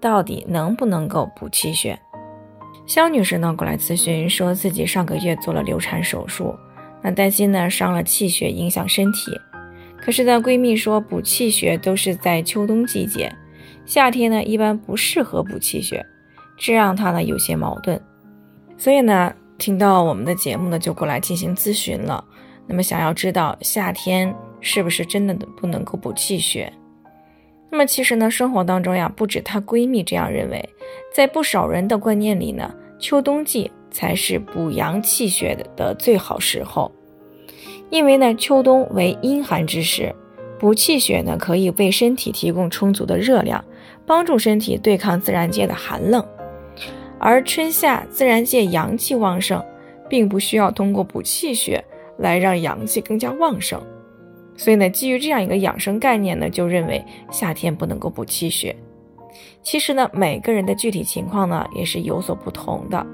到底能不能够补气血？肖女士呢过来咨询，说自己上个月做了流产手术，那担心呢伤了气血，影响身体。可是呢，闺蜜说补气血都是在秋冬季节，夏天呢一般不适合补气血，这让她呢有些矛盾。所以呢，听到我们的节目呢，就过来进行咨询了。那么想要知道夏天是不是真的不能够补气血？那么其实呢，生活当中呀，不止她闺蜜这样认为，在不少人的观念里呢，秋冬季才是补阳气血的的最好时候。因为呢，秋冬为阴寒之时，补气血呢，可以为身体提供充足的热量，帮助身体对抗自然界的寒冷。而春夏自然界阳气旺盛，并不需要通过补气血来让阳气更加旺盛。所以呢，基于这样一个养生概念呢，就认为夏天不能够补气血。其实呢，每个人的具体情况呢，也是有所不同的。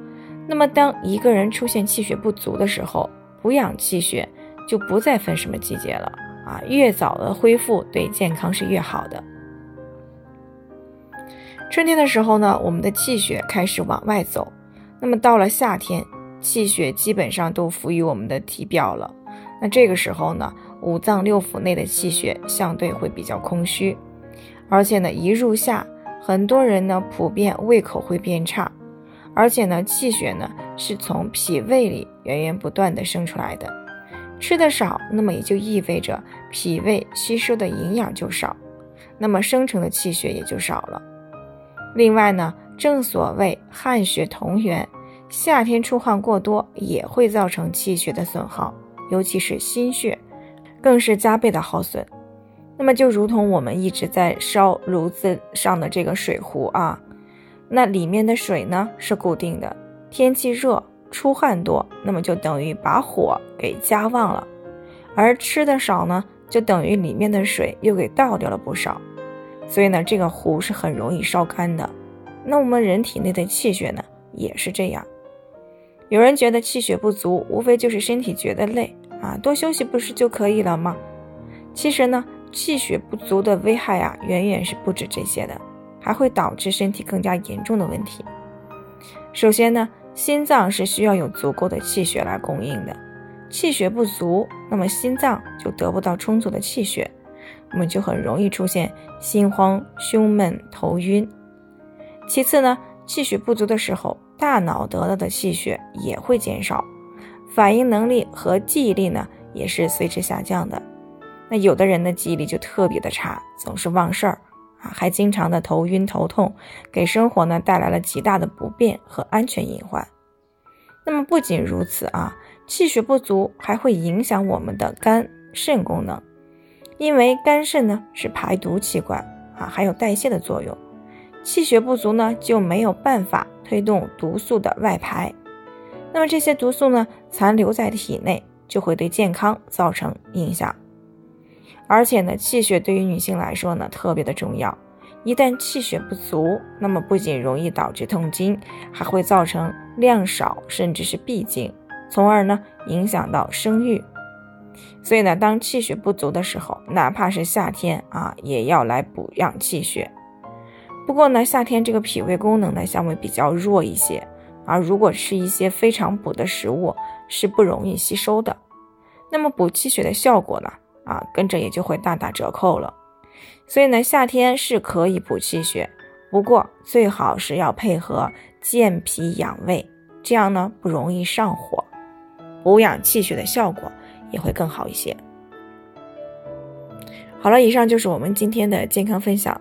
那么，当一个人出现气血不足的时候，补养气血。就不再分什么季节了啊！越早的恢复对健康是越好的。春天的时候呢，我们的气血开始往外走，那么到了夏天，气血基本上都浮于我们的体表了。那这个时候呢，五脏六腑内的气血相对会比较空虚，而且呢，一入夏，很多人呢普遍胃口会变差，而且呢，气血呢是从脾胃里源源不断的生出来的。吃的少，那么也就意味着脾胃吸收的营养就少，那么生成的气血也就少了。另外呢，正所谓汗血同源，夏天出汗过多也会造成气血的损耗，尤其是心血，更是加倍的耗损。那么就如同我们一直在烧炉子上的这个水壶啊，那里面的水呢是固定的，天气热。出汗多，那么就等于把火给加旺了；而吃的少呢，就等于里面的水又给倒掉了不少。所以呢，这个壶是很容易烧干的。那我们人体内的气血呢，也是这样。有人觉得气血不足，无非就是身体觉得累啊，多休息不是就可以了吗？其实呢，气血不足的危害啊，远远是不止这些的，还会导致身体更加严重的问题。首先呢。心脏是需要有足够的气血来供应的，气血不足，那么心脏就得不到充足的气血，我们就很容易出现心慌、胸闷、头晕。其次呢，气血不足的时候，大脑得到的气血也会减少，反应能力和记忆力呢也是随之下降的。那有的人的记忆力就特别的差，总是忘事儿啊。还经常的头晕头痛，给生活呢带来了极大的不便和安全隐患。那么不仅如此啊，气血不足还会影响我们的肝肾功能，因为肝肾呢是排毒器官啊，还有代谢的作用。气血不足呢就没有办法推动毒素的外排，那么这些毒素呢残留在体内，就会对健康造成影响。而且呢，气血对于女性来说呢特别的重要。一旦气血不足，那么不仅容易导致痛经，还会造成量少甚至是闭经，从而呢影响到生育。所以呢，当气血不足的时候，哪怕是夏天啊，也要来补养气血。不过呢，夏天这个脾胃功能呢相对比较弱一些啊，如果吃一些非常补的食物，是不容易吸收的。那么补气血的效果呢？啊，跟着也就会大打折扣了。所以呢，夏天是可以补气血，不过最好是要配合健脾养胃，这样呢不容易上火，补养气血的效果也会更好一些。好了，以上就是我们今天的健康分享。